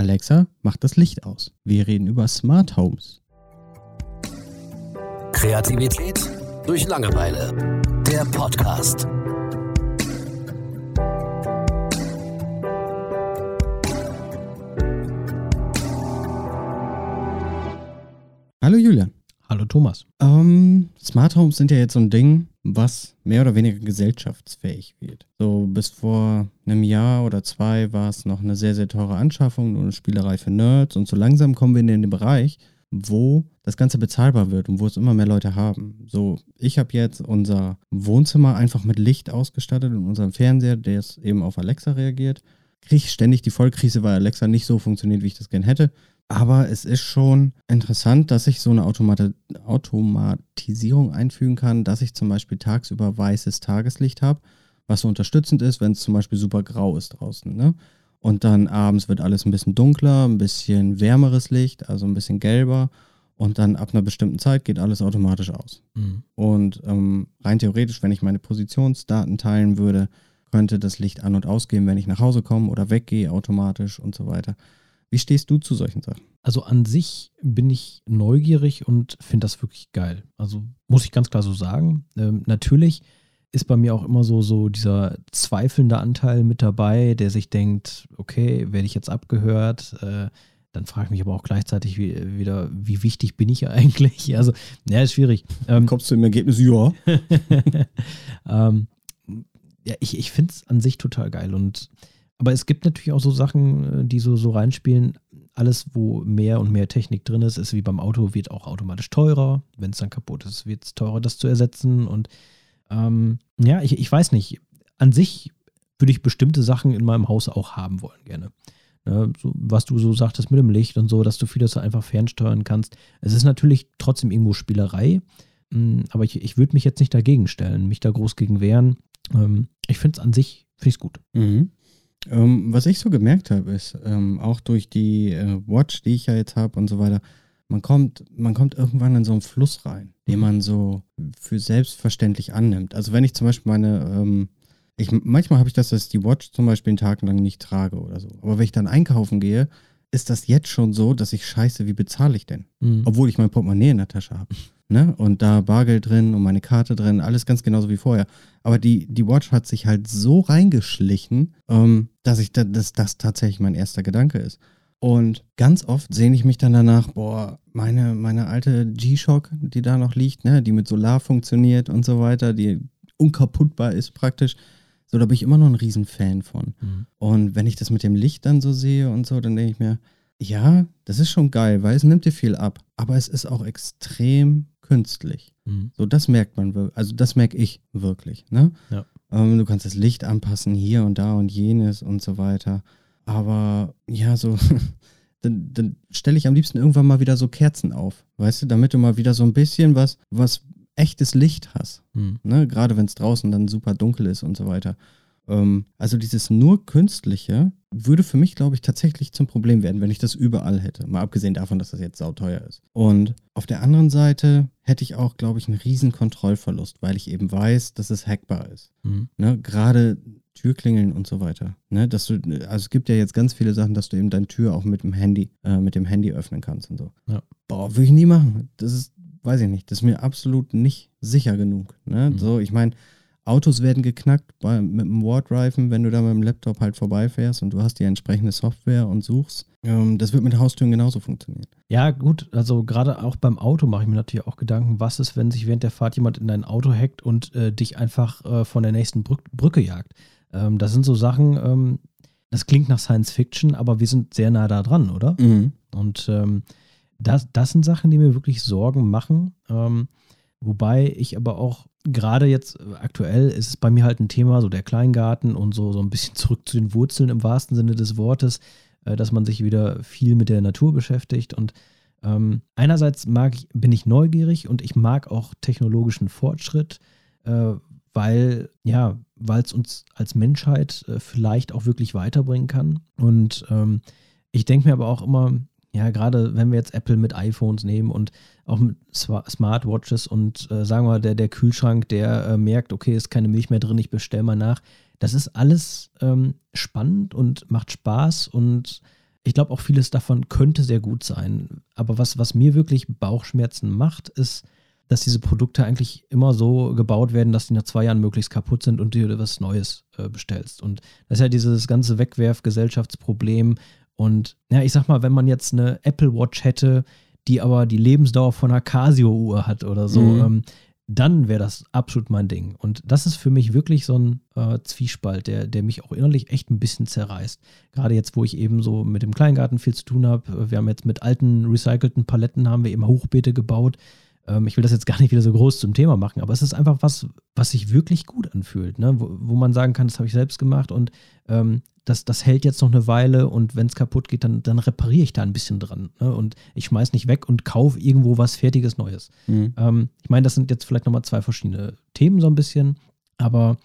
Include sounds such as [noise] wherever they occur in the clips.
Alexa, mach das Licht aus. Wir reden über Smart Homes. Kreativität durch Langeweile. Der Podcast. Hallo Julian. Hallo Thomas. Ähm, Smart Homes sind ja jetzt so ein Ding, was mehr oder weniger gesellschaftsfähig wird. So bis vor einem Jahr oder zwei war es noch eine sehr, sehr teure Anschaffung, nur eine Spielerei für Nerds und so langsam kommen wir in den Bereich, wo das Ganze bezahlbar wird und wo es immer mehr Leute haben. So, ich habe jetzt unser Wohnzimmer einfach mit Licht ausgestattet und unseren Fernseher, der ist eben auf Alexa reagiert. Kriege ständig die Vollkrise, weil Alexa nicht so funktioniert, wie ich das gern hätte. Aber es ist schon interessant, dass ich so eine Automati Automatisierung einfügen kann, dass ich zum Beispiel tagsüber weißes Tageslicht habe, was so unterstützend ist, wenn es zum Beispiel super grau ist draußen. Ne? Und dann abends wird alles ein bisschen dunkler, ein bisschen wärmeres Licht, also ein bisschen gelber. Und dann ab einer bestimmten Zeit geht alles automatisch aus. Mhm. Und ähm, rein theoretisch, wenn ich meine Positionsdaten teilen würde, könnte das Licht an und ausgehen, wenn ich nach Hause komme oder weggehe automatisch und so weiter. Wie stehst du zu solchen Sachen? Also an sich bin ich neugierig und finde das wirklich geil. Also muss ich ganz klar so sagen. Ähm, natürlich ist bei mir auch immer so, so dieser zweifelnde Anteil mit dabei, der sich denkt, okay, werde ich jetzt abgehört? Äh, dann frage ich mich aber auch gleichzeitig wie, wieder, wie wichtig bin ich [laughs] eigentlich? Also, ja, ist schwierig. Ähm, Kommst du im Ergebnis, ja. [laughs] ähm, ja, ich, ich finde es an sich total geil und aber es gibt natürlich auch so Sachen, äh, die so, so reinspielen. Alles, wo mehr und mehr Technik drin ist, ist wie beim Auto, wird auch automatisch teurer. Wenn es dann kaputt ist, wird es teurer, das zu ersetzen. Und ähm, ja, ich, ich weiß nicht. An sich würde ich bestimmte Sachen in meinem Haus auch haben wollen, gerne. Ne, so, was du so sagtest mit dem Licht und so, dass du vieles einfach fernsteuern kannst. Es ist natürlich trotzdem irgendwo Spielerei, hm, aber ich, ich würde mich jetzt nicht dagegen stellen, mich da groß gegen wehren. Ähm, ich finde es an sich, finde ich gut. Mhm. Ähm, was ich so gemerkt habe, ist, ähm, auch durch die äh, Watch, die ich ja jetzt habe und so weiter, man kommt, man kommt irgendwann in so einen Fluss rein, den mhm. man so für selbstverständlich annimmt. Also wenn ich zum Beispiel meine, ähm, ich, manchmal habe ich das, dass ich die Watch zum Beispiel einen Tag lang nicht trage oder so. Aber wenn ich dann einkaufen gehe, ist das jetzt schon so, dass ich scheiße, wie bezahle ich denn? Mhm. Obwohl ich mein Portemonnaie in der Tasche habe. Ne? Und da Bargeld drin und meine Karte drin, alles ganz genauso wie vorher. Aber die, die Watch hat sich halt so reingeschlichen, ähm, dass ich da, dass das tatsächlich mein erster Gedanke ist. Und ganz oft sehne ich mich dann danach, boah, meine, meine alte G-Shock, die da noch liegt, ne, die mit Solar funktioniert und so weiter, die unkaputtbar ist praktisch. So, da bin ich immer noch ein Riesenfan von. Mhm. Und wenn ich das mit dem Licht dann so sehe und so, dann denke ich mir, ja, das ist schon geil, weil es nimmt dir viel ab. Aber es ist auch extrem künstlich. Mhm. So, das merkt man, also das merke ich wirklich. Ne? Ja. Ähm, du kannst das Licht anpassen hier und da und jenes und so weiter. Aber ja, so, [laughs] dann, dann stelle ich am liebsten irgendwann mal wieder so Kerzen auf, weißt du, damit du mal wieder so ein bisschen was, was echtes Licht hast. Mhm. Ne? Gerade wenn es draußen dann super dunkel ist und so weiter. Ähm, also dieses nur künstliche würde für mich, glaube ich, tatsächlich zum Problem werden, wenn ich das überall hätte. Mal abgesehen davon, dass das jetzt sauteuer ist. Und auf der anderen Seite hätte ich auch, glaube ich, einen riesen Kontrollverlust, weil ich eben weiß, dass es hackbar ist. Mhm. Ne? Gerade Türklingeln und so weiter. Ne? Dass du, also es gibt ja jetzt ganz viele Sachen, dass du eben deine Tür auch mit dem Handy, äh, mit dem Handy öffnen kannst und so. Ja. Boah, würde ich nie machen. Das ist, weiß ich nicht, das ist mir absolut nicht sicher genug. Ne? Mhm. So, ich meine, Autos werden geknackt bei, mit dem Wardreifen, wenn du da mit dem Laptop halt vorbeifährst und du hast die entsprechende Software und suchst. Ähm, das wird mit Haustüren genauso funktionieren. Ja, gut, also gerade auch beim Auto mache ich mir natürlich auch Gedanken, was ist, wenn sich während der Fahrt jemand in dein Auto hackt und äh, dich einfach äh, von der nächsten Brück Brücke jagt. Ähm, das sind so Sachen, ähm, das klingt nach Science Fiction, aber wir sind sehr nah da dran, oder? Mhm. Und ähm, das, das sind Sachen, die mir wirklich Sorgen machen. Ähm, wobei ich aber auch gerade jetzt äh, aktuell ist es bei mir halt ein Thema, so der Kleingarten und so, so ein bisschen zurück zu den Wurzeln im wahrsten Sinne des Wortes, äh, dass man sich wieder viel mit der Natur beschäftigt. Und ähm, einerseits mag ich, bin ich neugierig und ich mag auch technologischen Fortschritt, äh, weil, ja, weil es uns als Menschheit äh, vielleicht auch wirklich weiterbringen kann. Und ähm, ich denke mir aber auch immer, ja, gerade wenn wir jetzt Apple mit iPhones nehmen und auch mit Smartwatches und äh, sagen wir mal, der, der Kühlschrank, der äh, merkt, okay, ist keine Milch mehr drin, ich bestelle mal nach. Das ist alles ähm, spannend und macht Spaß und ich glaube auch vieles davon könnte sehr gut sein. Aber was, was mir wirklich Bauchschmerzen macht, ist, dass diese Produkte eigentlich immer so gebaut werden, dass die nach zwei Jahren möglichst kaputt sind und du was Neues äh, bestellst. Und das ist ja dieses ganze Wegwerfgesellschaftsproblem. Und ja, ich sag mal, wenn man jetzt eine Apple Watch hätte, die aber die Lebensdauer von einer Casio-Uhr hat oder so, mhm. ähm, dann wäre das absolut mein Ding. Und das ist für mich wirklich so ein äh, Zwiespalt, der, der mich auch innerlich echt ein bisschen zerreißt. Gerade jetzt, wo ich eben so mit dem Kleingarten viel zu tun habe. Wir haben jetzt mit alten, recycelten Paletten haben wir eben Hochbeete gebaut. Ähm, ich will das jetzt gar nicht wieder so groß zum Thema machen, aber es ist einfach was, was sich wirklich gut anfühlt, ne? wo, wo man sagen kann, das habe ich selbst gemacht und ähm, das, das hält jetzt noch eine Weile und wenn es kaputt geht, dann, dann repariere ich da ein bisschen dran. Ne? Und ich schmeiß nicht weg und kaufe irgendwo was Fertiges Neues. Mhm. Ähm, ich meine, das sind jetzt vielleicht nochmal zwei verschiedene Themen so ein bisschen, aber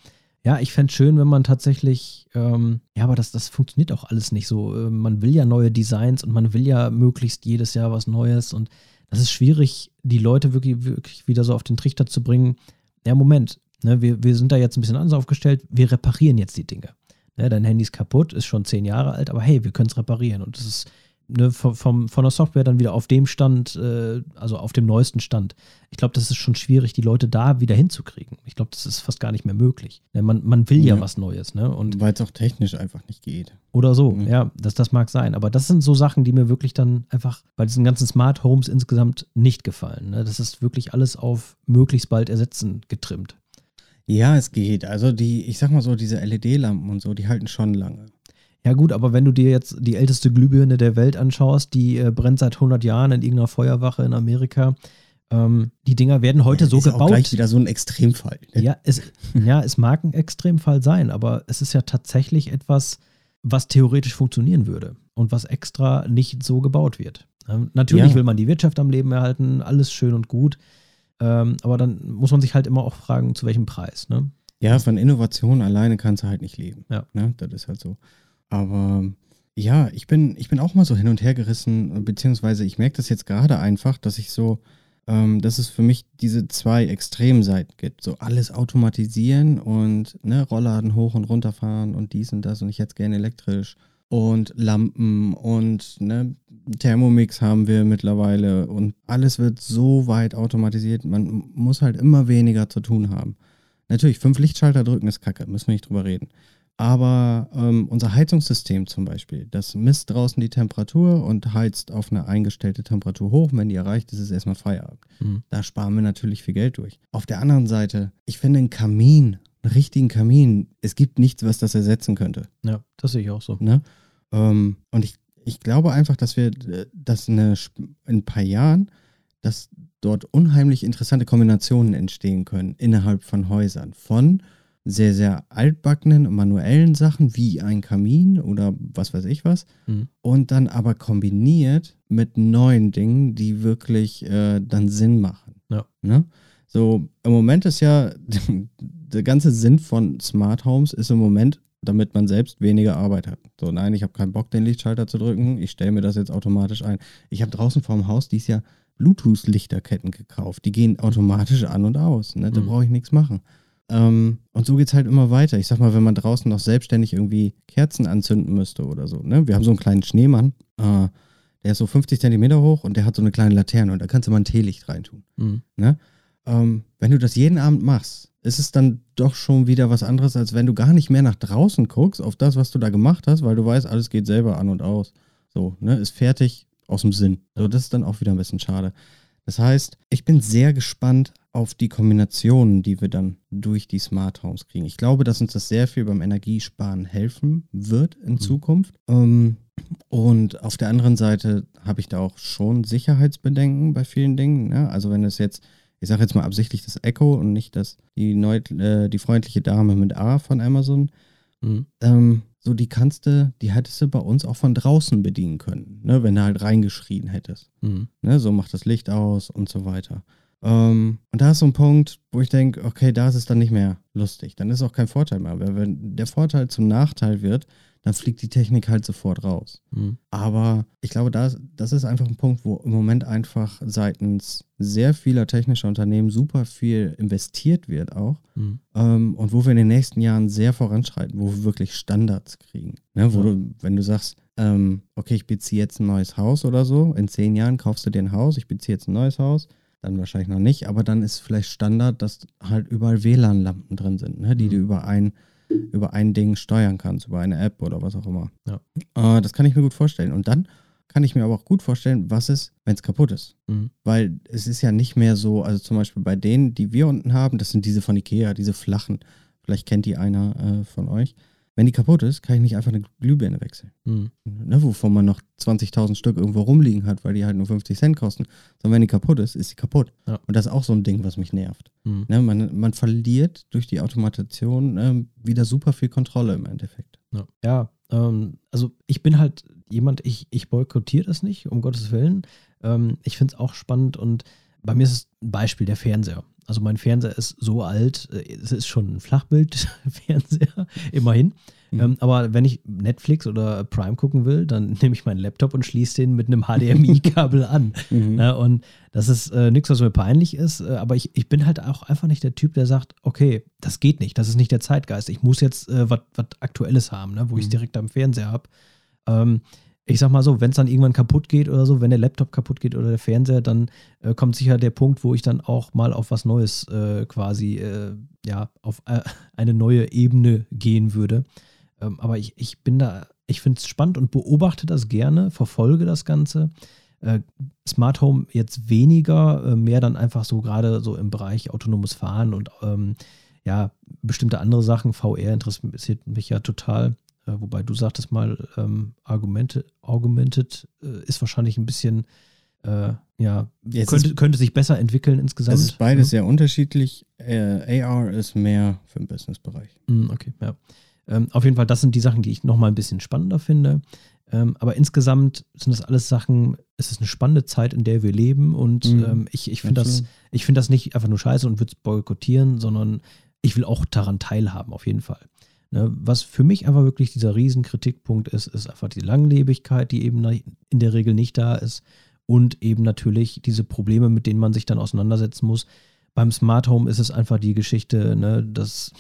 ja, ich fände es schön, wenn man tatsächlich, ähm, ja, aber das, das funktioniert auch alles nicht so. Äh, man will ja neue Designs und man will ja möglichst jedes Jahr was Neues und das ist schwierig, die Leute wirklich, wirklich wieder so auf den Trichter zu bringen. Ja, Moment, ne, wir, wir sind da jetzt ein bisschen anders aufgestellt, wir reparieren jetzt die Dinge. Ne, dein Handy ist kaputt, ist schon zehn Jahre alt, aber hey, wir können es reparieren. Und das ist ne, vom, vom, von der Software dann wieder auf dem Stand, äh, also auf dem neuesten Stand. Ich glaube, das ist schon schwierig, die Leute da wieder hinzukriegen. Ich glaube, das ist fast gar nicht mehr möglich. Ne, man, man will ja, ja was Neues. Ne? Weil es auch technisch einfach nicht geht. Oder so, mhm. ja, das, das mag sein. Aber das sind so Sachen, die mir wirklich dann einfach bei diesen ganzen Smart Homes insgesamt nicht gefallen. Ne? Das ist wirklich alles auf möglichst bald ersetzen getrimmt. Ja, es geht. Also die, ich sag mal so, diese LED-Lampen und so, die halten schon lange. Ja gut, aber wenn du dir jetzt die älteste Glühbirne der Welt anschaust, die äh, brennt seit 100 Jahren in irgendeiner Feuerwache in Amerika, ähm, die Dinger werden heute ja, so ist gebaut. Auch gleich wieder so ein Extremfall. Ne? Ja, es, [laughs] ja, es mag ein Extremfall sein, aber es ist ja tatsächlich etwas, was theoretisch funktionieren würde und was extra nicht so gebaut wird. Ähm, natürlich ja. will man die Wirtschaft am Leben erhalten, alles schön und gut, ähm, aber dann muss man sich halt immer auch fragen, zu welchem Preis. Ne? Ja, von Innovation alleine kannst du halt nicht leben. Ja. Ne? Das ist halt so. Aber ja, ich bin, ich bin auch mal so hin und her gerissen, beziehungsweise ich merke das jetzt gerade einfach, dass ich so, ähm, dass es für mich diese zwei Extremseiten gibt. So alles automatisieren und ne, Rollladen hoch und runter fahren und dies und das und ich hätte gerne elektrisch und Lampen und ne, Thermomix haben wir mittlerweile und alles wird so weit automatisiert, man muss halt immer weniger zu tun haben. Natürlich, fünf Lichtschalter drücken ist kacke, müssen wir nicht drüber reden. Aber ähm, unser Heizungssystem zum Beispiel, das misst draußen die Temperatur und heizt auf eine eingestellte Temperatur hoch. wenn die erreicht ist, ist erstmal Feierabend. Mhm. Da sparen wir natürlich viel Geld durch. Auf der anderen Seite, ich finde einen Kamin, einen richtigen Kamin, es gibt nichts, was das ersetzen könnte. Ja, das sehe ich auch so. Ne? Ähm, und ich, ich glaube einfach, dass wir, äh, dass eine, in ein paar Jahren, dass dort unheimlich interessante Kombinationen entstehen können innerhalb von Häusern. Von sehr, sehr altbackenen manuellen Sachen wie ein Kamin oder was weiß ich was. Mhm. Und dann aber kombiniert mit neuen Dingen, die wirklich äh, dann Sinn machen. Ja. Ne? So, im Moment ist ja [laughs] der ganze Sinn von Smart Homes ist im Moment, damit man selbst weniger Arbeit hat. So, nein, ich habe keinen Bock, den Lichtschalter zu drücken. Ich stelle mir das jetzt automatisch ein. Ich habe draußen vorm Haus dies Jahr Bluetooth-Lichterketten gekauft. Die gehen automatisch an und aus. Ne? Da mhm. brauche ich nichts machen. Ähm, und so geht es halt immer weiter. Ich sag mal, wenn man draußen noch selbstständig irgendwie Kerzen anzünden müsste oder so. Ne? Wir haben so einen kleinen Schneemann, äh, der ist so 50 Zentimeter hoch und der hat so eine kleine Laterne und da kannst du mal ein Teelicht reintun. Mhm. Ne? Ähm, wenn du das jeden Abend machst, ist es dann doch schon wieder was anderes, als wenn du gar nicht mehr nach draußen guckst auf das, was du da gemacht hast, weil du weißt, alles geht selber an und aus. So, ne, ist fertig aus dem Sinn. So, das ist dann auch wieder ein bisschen schade. Das heißt, ich bin sehr gespannt auf die Kombinationen, die wir dann durch die Smart Homes kriegen. Ich glaube, dass uns das sehr viel beim Energiesparen helfen wird in mhm. Zukunft. Ähm, und auf der anderen Seite habe ich da auch schon Sicherheitsbedenken bei vielen Dingen. Ne? Also wenn es jetzt, ich sage jetzt mal absichtlich das Echo und nicht das, die, neu, äh, die freundliche Dame mit A von Amazon. Mhm. Ähm, so die kannst du, die hättest du bei uns auch von draußen bedienen können, ne? wenn du halt reingeschrien hättest. Mhm. Ne? So macht das Licht aus und so weiter. Ähm, und da ist so ein Punkt, wo ich denke, okay, da ist es dann nicht mehr lustig. Dann ist auch kein Vorteil mehr. Weil wenn der Vorteil zum Nachteil wird, dann fliegt die Technik halt sofort raus. Mhm. Aber ich glaube, das, das ist einfach ein Punkt, wo im Moment einfach seitens sehr vieler technischer Unternehmen super viel investiert wird auch. Mhm. Ähm, und wo wir in den nächsten Jahren sehr voranschreiten, wo wir wirklich Standards kriegen. Ne? Wo Ja. du, wenn du sagst, ähm, okay, ich beziehe jetzt ein neues Haus oder so, in zehn Jahren kaufst du dir ein Haus, ich beziehe jetzt ein neues Haus, dann wahrscheinlich noch nicht, aber dann ist vielleicht Standard, dass halt überall WLAN-Lampen drin sind, ne? die Mhm. du über ein, über ein Ding steuern kannst, über eine App oder was auch immer. Ja. Äh, das kann ich mir gut vorstellen. Und dann kann ich mir aber auch gut vorstellen, was ist, wenn es kaputt ist. Mhm. Weil es ist ja nicht mehr so, also zum Beispiel bei denen, die wir unten haben, das sind diese von Ikea, diese flachen. Vielleicht kennt die einer äh, von euch. Wenn die kaputt ist, kann ich nicht einfach eine Glühbirne wechseln. Mhm. Ne, wovon man noch 20.000 Stück irgendwo rumliegen hat, weil die halt nur 50 Cent kosten. Sondern wenn die kaputt ist, ist sie kaputt. Ja. Und das ist auch so ein Ding, was mich nervt. Mhm. Ne, man, man verliert durch die Automatation ähm, wieder super viel Kontrolle im Endeffekt. Ja, ja ähm, also ich bin halt jemand, ich, ich boykottiere das nicht, um Gottes Willen. Ähm, ich finde es auch spannend und bei mir ist es ein Beispiel der Fernseher. Also mein Fernseher ist so alt, äh, es ist schon ein Flachbildfernseher, [laughs] immerhin. Mhm. Ähm, aber wenn ich Netflix oder Prime gucken will, dann [laughs] nehme ich meinen Laptop und schließe den mit einem HDMI-Kabel an. Mhm. Ne? Und das ist äh, nichts, was mir peinlich ist, äh, aber ich, ich bin halt auch einfach nicht der Typ, der sagt, okay, das geht nicht, das ist nicht der Zeitgeist. Ich muss jetzt äh, was Aktuelles haben, ne? wo ich es Mhm. direkt am Fernseher habe. Ähm, ich sag mal so, wenn es dann irgendwann kaputt geht oder so, wenn der Laptop kaputt geht oder der Fernseher, dann äh, kommt sicher der Punkt, wo ich dann auch mal auf was Neues äh, quasi, äh, ja, auf äh, [laughs] eine neue Ebene gehen würde. Ähm, aber ich, ich bin da, ich finde es spannend und beobachte das gerne, verfolge das Ganze. Äh, Smart Home jetzt weniger, äh, mehr dann einfach so gerade so im Bereich autonomes Fahren und ähm, ja, bestimmte andere Sachen. VR interessiert mich ja total. Äh, wobei du sagtest mal, ähm, Argumente, Augmented äh, ist wahrscheinlich ein bisschen, äh, ja, Jetzt könnte, ist- könnte sich besser entwickeln insgesamt. Das ist beides ne? sehr unterschiedlich. Äh, AR ist mehr für den Businessbereich. Mm, Okay, ja. Ähm, auf jeden Fall, das sind die Sachen, die ich nochmal ein bisschen spannender finde. Ähm, aber insgesamt sind das alles Sachen, es ist eine spannende Zeit, in der wir leben und ähm, ich, ich finde das, ich finde das nicht einfach nur scheiße und würde es boykottieren, sondern ich will auch daran teilhaben, auf jeden Fall. Ne, was für mich einfach wirklich dieser Riesenkritikpunkt ist, ist einfach die Langlebigkeit, die eben in der Regel nicht da ist und eben natürlich diese Probleme, mit denen man sich dann auseinandersetzen muss. Beim Smart Home ist es einfach die Geschichte, ne, dass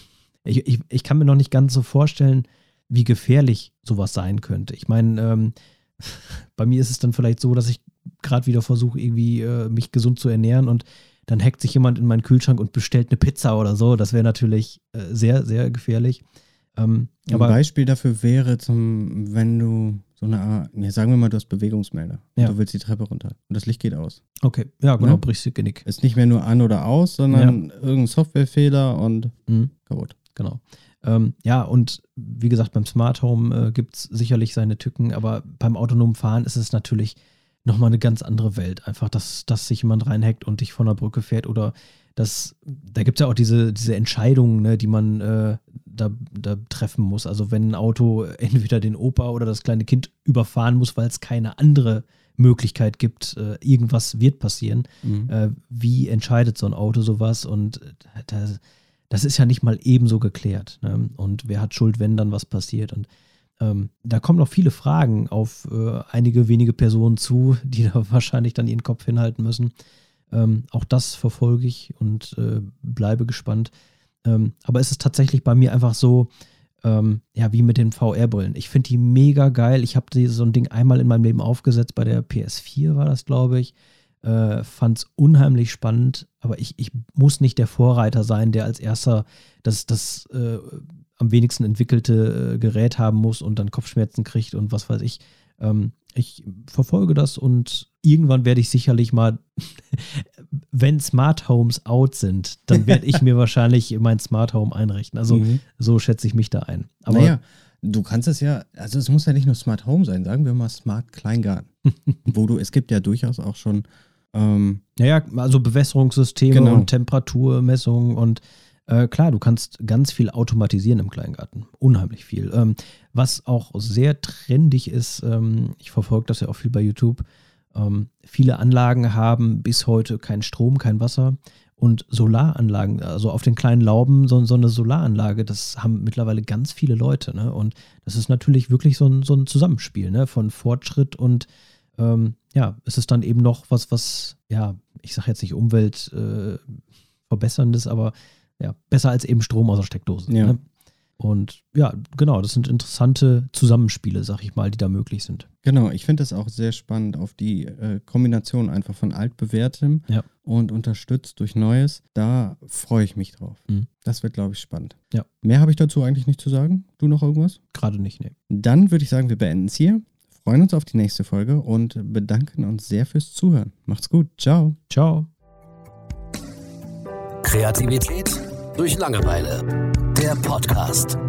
ich, ich, ich kann mir noch nicht ganz so vorstellen, wie gefährlich sowas sein könnte. Ich meine, ähm, [laughs] bei mir ist es dann vielleicht so, dass ich gerade wieder versuche, irgendwie äh, mich gesund zu ernähren und dann hackt sich jemand in meinen Kühlschrank und bestellt eine Pizza oder so. Das wäre natürlich äh, sehr, sehr gefährlich. Ähm, Ein Beispiel dafür wäre, zum, wenn du so eine Art, ja, sagen wir mal, du hast Bewegungsmelder. Ja. Du willst die Treppe runter und das Licht geht aus. okay, ja, genau, Ne? brichst du Genick. Ist nicht mehr nur an oder aus, sondern irgendein Softwarefehler und Mhm. kaputt. Genau. Ähm, ja, und wie gesagt, beim Smart Home äh, gibt es sicherlich seine Tücken, aber beim autonomen Fahren ist es natürlich nochmal eine ganz andere Welt. Einfach, dass, dass sich jemand reinhackt und dich von der Brücke fährt oder das, da gibt es ja auch diese, diese Entscheidungen, ne, die man äh, da, da treffen muss. Also wenn ein Auto entweder den Opa oder das kleine Kind überfahren muss, weil es keine andere Möglichkeit gibt, äh, irgendwas wird passieren. Mhm. Äh, wie entscheidet so ein Auto sowas? Und äh, da, das ist ja nicht mal ebenso geklärt. Ne? Und wer hat Schuld, wenn dann was passiert? Und ähm, da kommen noch viele Fragen auf äh, einige wenige Personen zu, [laughs] die da wahrscheinlich dann ihren Kopf hinhalten müssen. Ähm, auch das verfolge ich und äh, bleibe gespannt. Ähm, aber es ist tatsächlich bei mir einfach so, ähm, ja, wie mit den VR-Brillen. Ich finde die mega geil. Ich habe so ein Ding einmal in meinem Leben aufgesetzt, bei der PS4 war das, glaube ich. Äh, Fand es unheimlich spannend, aber ich, ich muss nicht der Vorreiter sein, der als erster das, das äh, am wenigsten entwickelte äh, Gerät haben muss und dann Kopfschmerzen kriegt und was weiß ich. Ähm, ich verfolge das und irgendwann werde ich sicherlich mal, [laughs] wenn Smart Homes out sind, dann werde ich mir [laughs] wahrscheinlich mein Smart Home einrichten. Also Mhm. so schätze ich mich da ein. Aber naja, du kannst es ja, also es muss ja nicht nur Smart Home sein, sagen wir mal Smart Kleingarten. [laughs] wo du, es gibt ja durchaus auch schon, ähm, Naja, also Bewässerungssysteme Genau. und Temperaturmessungen und äh, klar, du kannst ganz viel automatisieren im Kleingarten. Unheimlich viel. Ähm, was auch sehr trendig ist, ähm, ich verfolge das ja auch viel bei YouTube. Ähm, viele Anlagen haben bis heute keinen Strom, kein Wasser Und Solaranlagen, also auf den kleinen Lauben so, so eine Solaranlage, das haben mittlerweile ganz viele Leute. Ne? Und das ist natürlich wirklich so ein, so ein Zusammenspiel ne? von Fortschritt und ähm, ja, es ist dann eben noch was, was, ja, ich sage jetzt nicht Umwelt äh, verbesserndes, aber ja, besser als eben Strom aus der Steckdose. Ja. Ne? Und ja, genau, das sind interessante Zusammenspiele, sag ich mal, die da möglich sind. Genau, ich finde es auch sehr spannend auf die äh, Kombination einfach von altbewährtem Ja. und unterstützt durch Neues. Da freue ich mich drauf. Mhm. Das wird, glaube ich, spannend. Ja. Mehr habe ich dazu eigentlich nicht zu sagen. Du noch irgendwas? Gerade nicht, ne. Dann würde ich sagen, wir beenden es hier. Freuen uns auf die nächste Folge und bedanken uns sehr fürs Zuhören. Macht's gut. Ciao. Ciao. Kreativität durch Langeweile. Der Podcast.